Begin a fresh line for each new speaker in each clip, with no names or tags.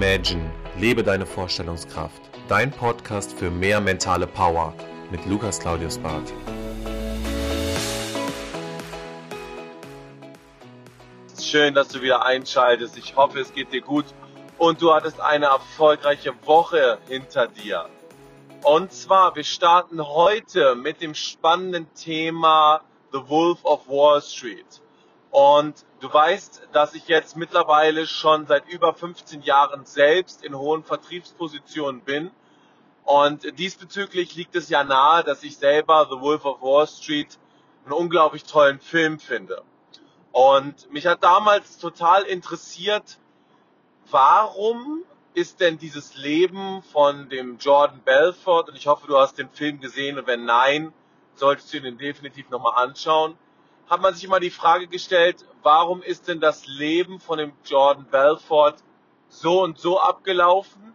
Imagine, lebe deine Vorstellungskraft. Dein Podcast für mehr mentale Power mit Lukas Claudius Barth.
Schön, dass du wieder einschaltest. Ich hoffe, es geht dir gut und du hattest eine erfolgreiche Woche hinter dir. Und zwar, wir starten heute mit dem spannenden Thema The Wolf of Wall Street. Und du weißt, dass ich jetzt mittlerweile schon seit über 15 Jahren selbst in hohen Vertriebspositionen bin. Und diesbezüglich liegt es ja nahe, dass ich selber The Wolf of Wall Street einen unglaublich tollen Film finde. Und mich hat damals total interessiert, warum ist denn dieses Leben von dem Jordan Belfort, und ich hoffe, du hast den Film gesehen, und wenn nein, solltest du ihn definitiv nochmal anschauen, hat man sich immer die Frage gestellt, warum ist denn das Leben von dem Jordan Belfort so und so abgelaufen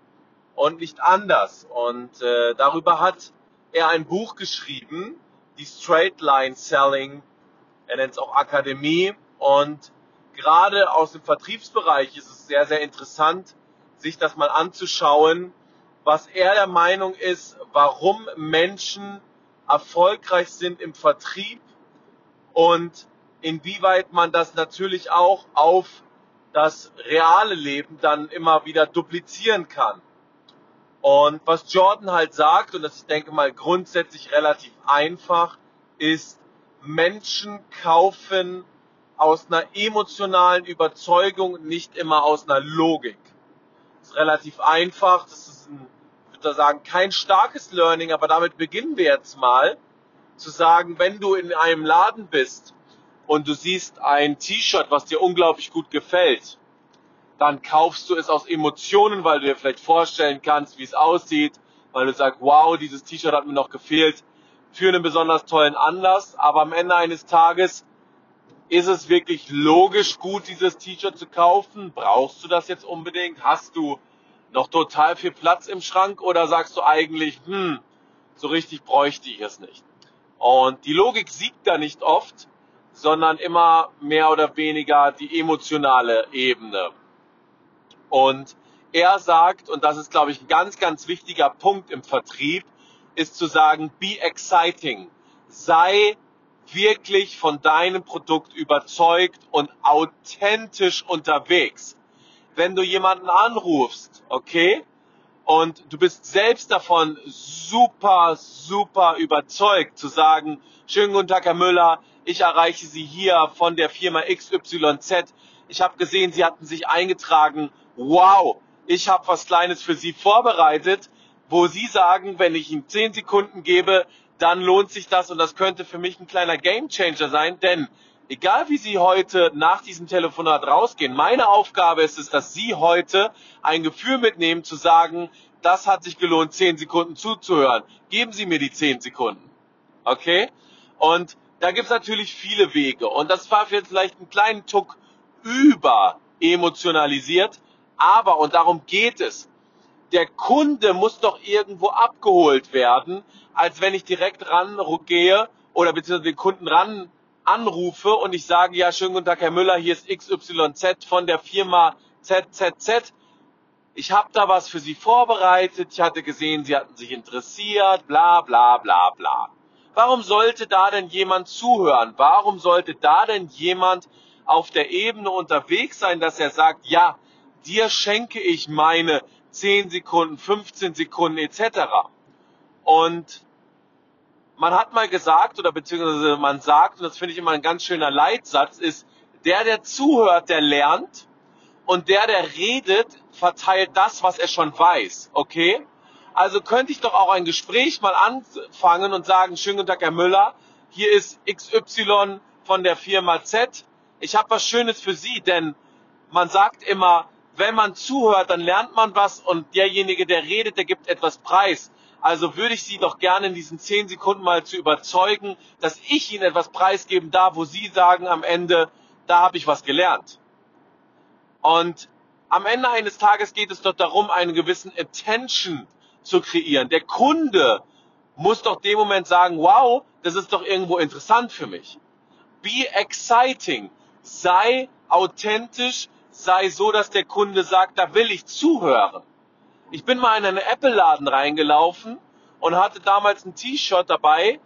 und nicht anders? Und äh, darüber hat er ein Buch geschrieben, die Straight Line Selling, er nennt es auch Akademie. Und gerade aus dem Vertriebsbereich ist es sehr, sehr interessant, sich das mal anzuschauen, was er der Meinung ist, warum Menschen erfolgreich sind im Vertrieb und inwieweit man das natürlich auch auf das reale Leben dann immer wieder duplizieren kann. Und was Jordan halt sagt, und das ist, denke mal, grundsätzlich relativ einfach, ist, Menschen kaufen aus einer emotionalen Überzeugung, nicht immer aus einer Logik. Das ist relativ einfach, das ist ein, ich würde sagen, kein starkes Learning, aber damit beginnen wir jetzt mal zu sagen, wenn du in einem Laden bist und du siehst ein T-Shirt, was dir unglaublich gut gefällt, dann kaufst du es aus Emotionen, weil du dir vielleicht vorstellen kannst, wie es aussieht, weil du sagst, wow, dieses T-Shirt hat mir noch gefehlt, für einen besonders tollen Anlass. Aber am Ende eines Tages ist es wirklich logisch gut, dieses T-Shirt zu kaufen? Brauchst du das jetzt unbedingt? Hast du noch total viel Platz im Schrank oder sagst du eigentlich, hm, so richtig bräuchte ich es nicht? Und die Logik siegt da nicht oft, sondern immer mehr oder weniger die emotionale Ebene. Und er sagt, und das ist, glaube ich, ein ganz, ganz wichtiger Punkt im Vertrieb, ist zu sagen, be exciting. Sei wirklich von deinem Produkt überzeugt und authentisch unterwegs. Wenn du jemanden anrufst, okay, und du bist selbst davon super, super überzeugt zu sagen, schönen guten Tag, Herr Müller, ich erreiche Sie hier von der Firma XYZ. Ich habe gesehen, Sie hatten sich eingetragen. Wow, ich habe was Kleines für Sie vorbereitet, wo Sie sagen, wenn ich Ihnen 10 Sekunden gebe, dann lohnt sich das und das könnte für mich ein kleiner Gamechanger sein, denn egal wie Sie heute nach diesem Telefonat rausgehen, meine Aufgabe ist es, dass Sie heute ein Gefühl mitnehmen, zu sagen, das hat sich gelohnt, zehn Sekunden zuzuhören. Geben Sie mir die zehn Sekunden. Okay? Und da gibt's natürlich viele Wege. Und das war vielleicht einen kleinen Tuck über emotionalisiert. Aber, und darum geht es, der Kunde muss doch irgendwo abgeholt werden, als wenn ich direkt rangehe oder beziehungsweise den Kunden ran anrufe und ich sage, ja, schönen guten Tag, Herr Müller, hier ist XYZ von der Firma ZZZ. Ich habe da was für Sie vorbereitet. Ich hatte gesehen, Sie hatten sich interessiert, bla bla bla bla. Warum sollte da denn jemand zuhören? Warum sollte da denn jemand auf der Ebene unterwegs sein, dass er sagt, ja, dir schenke ich meine 10 Sekunden, 15 Sekunden etc. Und man hat mal gesagt, oder beziehungsweise man sagt, und das finde ich immer ein ganz schöner Leitsatz, ist, der, der zuhört, der lernt und der, der redet, verteilt das, was er schon weiß. Okay? Also könnte ich doch auch ein Gespräch mal anfangen und sagen, schönen guten Tag, Herr Müller, hier ist XY von der Firma Z. Ich habe was Schönes für Sie, denn man sagt immer, wenn man zuhört, dann lernt man was und derjenige, der redet, der gibt etwas preis. Also würde ich Sie doch gerne in diesen zehn Sekunden mal zu überzeugen, dass ich Ihnen etwas preisgeben darf, wo Sie sagen am Ende, da habe ich was gelernt. Und am Ende eines Tages geht es doch darum, einen gewissen Attention zu kreieren. Der Kunde muss doch dem Moment sagen, wow, das ist doch irgendwo interessant für mich. Be exciting. Sei authentisch, sei so, dass der Kunde sagt, da will ich zuhören. Ich bin mal in einen Apple-Laden reingelaufen und hatte damals ein T-Shirt dabei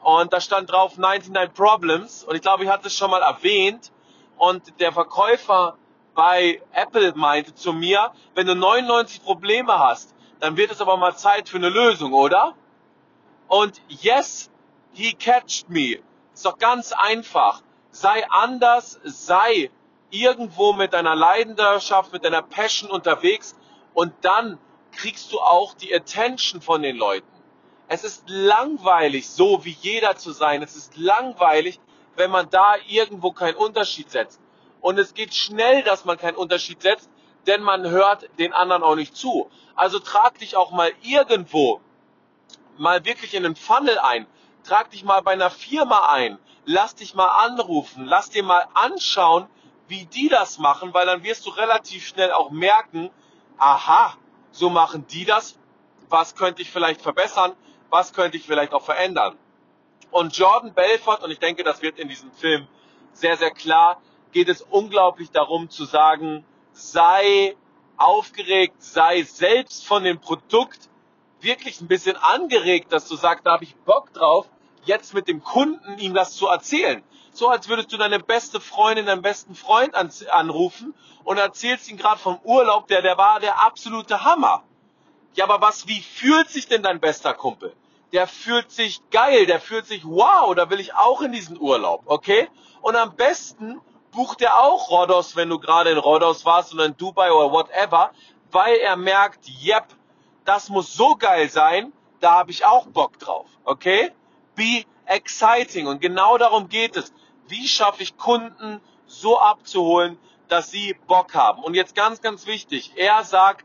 und da stand drauf 99 Problems und ich glaube, ich hatte es schon mal erwähnt und der Verkäufer bei Apple meinte zu mir, wenn du 99 Probleme hast, dann wird es aber mal Zeit für eine Lösung, oder? Und yes, he catched me. Ist doch ganz einfach. Sei anders, sei irgendwo mit deiner Leidenschaft, mit deiner Passion unterwegs und dann kriegst du auch die Attention von den Leuten. Es ist langweilig, so wie jeder zu sein. Es ist langweilig, wenn man da irgendwo keinen Unterschied setzt. Und es geht schnell, dass man keinen Unterschied setzt, denn man hört den anderen auch nicht zu. Also trag dich auch mal irgendwo mal wirklich in den Funnel ein. Trag dich mal bei einer Firma ein. Lass dich mal anrufen. Lass dir mal anschauen, wie die das machen, weil dann wirst du relativ schnell auch merken, aha, so machen die das. Was könnte ich vielleicht verbessern? Was könnte ich vielleicht auch verändern? Und Jordan Belfort, und ich denke, das wird in diesem Film sehr, sehr klar, geht es unglaublich darum zu sagen, sei aufgeregt, sei selbst von dem Produkt wirklich ein bisschen angeregt, dass du sagst, da habe ich Bock drauf, jetzt mit dem Kunden ihm das zu erzählen. So als würdest du deine beste Freundin, deinen besten Freund an, anrufen und erzählst ihm gerade vom Urlaub, der, der war der absolute Hammer. Ja, aber was, wie fühlt sich denn dein bester Kumpel? Der fühlt sich geil, der fühlt sich wow, da will ich auch in diesen Urlaub, okay? Und am besten bucht er auch Rhodos, wenn du gerade in Rhodos warst oder in Dubai oder whatever, weil er merkt, yep, das muss so geil sein, da habe ich auch Bock drauf, okay? Be exciting und genau darum geht es. Wie schaffe ich Kunden so abzuholen, dass sie Bock haben? Und jetzt ganz, ganz wichtig, er sagt,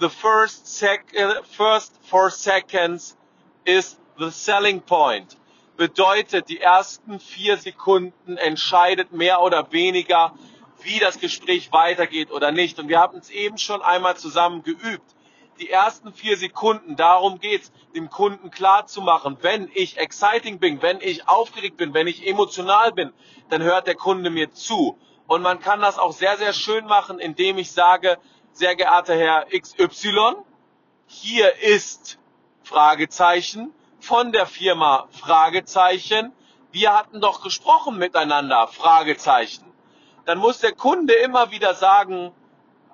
the first, sec uh, first four seconds is the selling point. Bedeutet, die ersten vier Sekunden entscheidet mehr oder weniger, wie das Gespräch weitergeht oder nicht. Und wir haben es eben schon einmal zusammen geübt. Die ersten vier Sekunden, darum geht's, dem Kunden klar zu machen, wenn ich exciting bin, wenn ich aufgeregt bin, wenn ich emotional bin, dann hört der Kunde mir zu. Und man kann das auch sehr, sehr schön machen, indem ich sage, sehr geehrter Herr XY, hier ist Fragezeichen von der Firma Fragezeichen. Wir hatten doch gesprochen miteinander Fragezeichen. Dann muss der Kunde immer wieder sagen,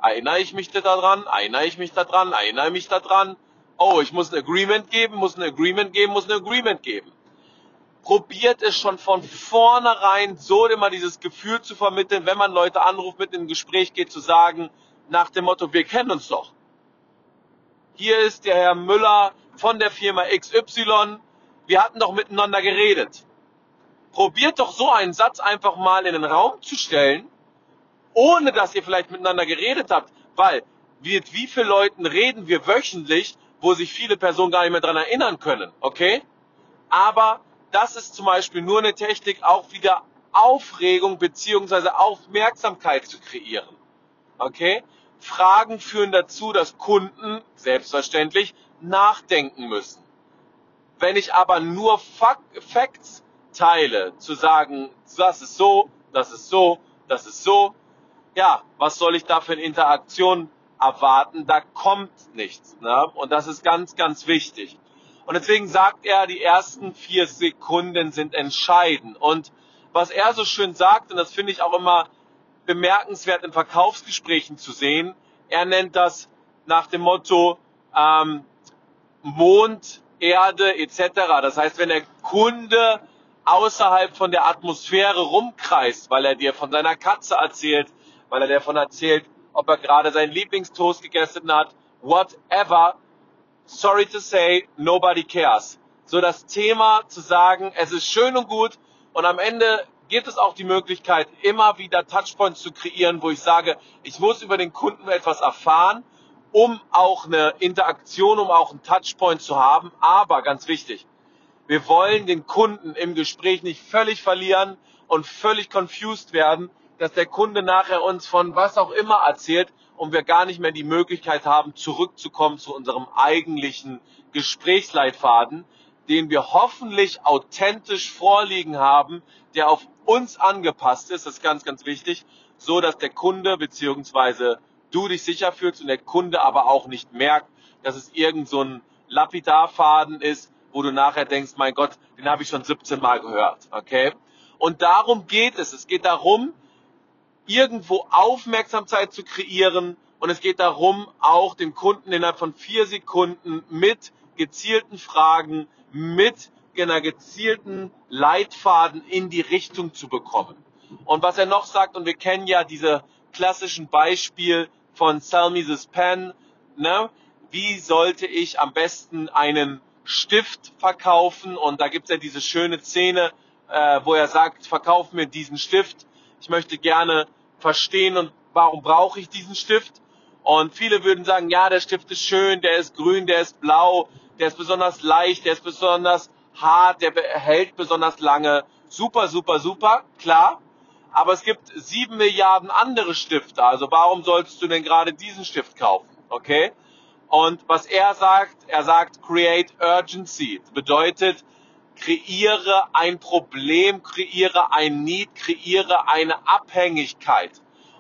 erinnere ich mich daran, erinnere ich mich daran, erinnere ich mich daran. Oh, ich muss ein Agreement geben, muss ein Agreement geben, muss ein Agreement geben. Probiert es schon von vornherein so immer dieses Gefühl zu vermitteln, wenn man Leute anruft, mit in ein Gespräch geht, zu sagen, nach dem Motto, wir kennen uns doch. Hier ist der Herr Müller von der Firma XY. Wir hatten doch miteinander geredet. Probiert doch so einen Satz einfach mal in den Raum zu stellen, ohne dass ihr vielleicht miteinander geredet habt, weil mit wie vielen Leuten reden wir wöchentlich, wo sich viele Personen gar nicht mehr dran erinnern können, okay? Aber das ist zum Beispiel nur eine Technik, auch wieder Aufregung beziehungsweise Aufmerksamkeit zu kreieren, okay? Fragen führen dazu, dass Kunden selbstverständlich nachdenken müssen. Wenn ich aber nur Facts teile, zu sagen, das ist so, das ist so, das ist so, ja, was soll ich da für eine Interaktion erwarten? Da kommt nichts. Ne? Und das ist ganz, ganz wichtig. Und deswegen sagt er, die ersten vier Sekunden sind entscheidend. Und was er so schön sagt, und das finde ich auch immer bemerkenswert in Verkaufsgesprächen zu sehen, er nennt das nach dem Motto ähm, Mond, Erde etc. Das heißt, wenn der Kunde außerhalb von der Atmosphäre rumkreist, weil er dir von seiner Katze erzählt, weil er davon erzählt, ob er gerade seinen Lieblingstoast gegessen hat, whatever. Sorry to say, nobody cares. So das Thema zu sagen, es ist schön und gut und am Ende gibt es auch die Möglichkeit, immer wieder Touchpoints zu kreieren, wo ich sage, ich muss über den Kunden etwas erfahren, um auch eine Interaktion, um auch einen Touchpoint zu haben. Aber ganz wichtig, wir wollen den Kunden im Gespräch nicht völlig verlieren und völlig confused werden, dass der Kunde nachher uns von was auch immer erzählt und wir gar nicht mehr die Möglichkeit haben, zurückzukommen zu unserem eigentlichen Gesprächsleitfaden, den wir hoffentlich authentisch vorliegen haben, der auf uns angepasst ist, das ist ganz, ganz wichtig, so dass der Kunde bzw. du dich sicher fühlst und der Kunde aber auch nicht merkt, dass es irgend so ein Lapidarfaden ist, wo du nachher denkst, mein Gott, den habe ich schon 17 Mal gehört, okay? Und darum geht es. Es geht darum, irgendwo Aufmerksamkeit zu kreieren und es geht darum, auch den Kunden innerhalb von vier Sekunden mit gezielten Fragen, mit einer gezielten Leitfaden in die Richtung zu bekommen. Und was er noch sagt, und wir kennen ja diese klassischen Beispiel von Sell Me This Pen, ne? wie sollte ich am besten einen Stift verkaufen? Und da gibt's ja diese schöne Szene, äh, wo er sagt, verkauf mir diesen Stift. Ich möchte gerne verstehen und warum brauche ich diesen Stift? Und viele würden sagen, ja, der Stift ist schön, der ist grün, der ist blau, der ist besonders leicht, der ist besonders hart, der hält besonders lange. Super, super, super, klar. Aber es gibt sieben Milliarden andere Stifte. Also warum solltest du denn gerade diesen Stift kaufen? Okay? Und was er sagt, er sagt, create urgency. Das bedeutet, kreiere ein Problem, kreiere ein Need, kreiere eine Abhängigkeit.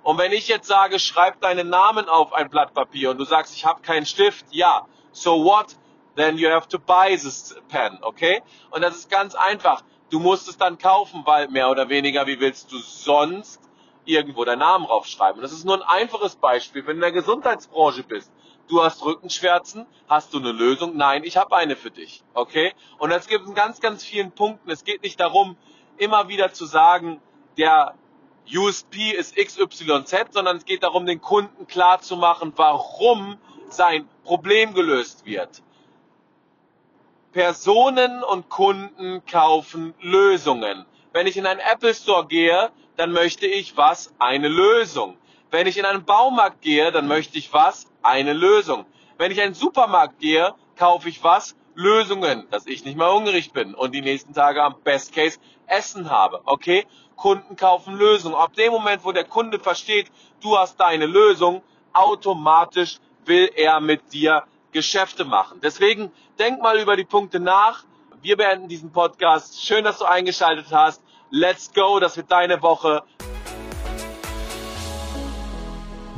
Und wenn ich jetzt sage, schreib deinen Namen auf ein Blatt Papier und du sagst, ich habe keinen Stift, ja, so what? Then you have to buy this pen, okay? Und das ist ganz einfach. Du musst es dann kaufen, weil mehr oder weniger, wie willst du sonst irgendwo deinen Namen draufschreiben? Und das ist nur ein einfaches Beispiel. Wenn du in der Gesundheitsbranche bist, du hast Rückenschmerzen, hast du eine Lösung? Nein, ich habe eine für dich. Okay? Und es gibt in ganz, ganz vielen Punkten. Es geht nicht darum, immer wieder zu sagen, der USP ist XYZ, sondern es geht darum, den Kunden klar zu machen, warum sein Problem gelöst wird. Personen und Kunden kaufen Lösungen. Wenn ich in einen Apple Store gehe, dann möchte ich was? Eine Lösung. Wenn ich in einen Baumarkt gehe, dann möchte ich was? Eine Lösung. Wenn ich in einen Supermarkt gehe, kaufe ich was? Lösungen, dass ich nicht mehr hungrig bin und die nächsten Tage am Best Case Essen habe. Okay? Kunden kaufen Lösungen. Ab dem Moment, wo der Kunde versteht, du hast deine Lösung, automatisch will er mit dir Geschäfte machen. Deswegen denk mal über die Punkte nach. Wir beenden diesen Podcast. Schön, dass du eingeschaltet hast. Let's go, das wird deine Woche.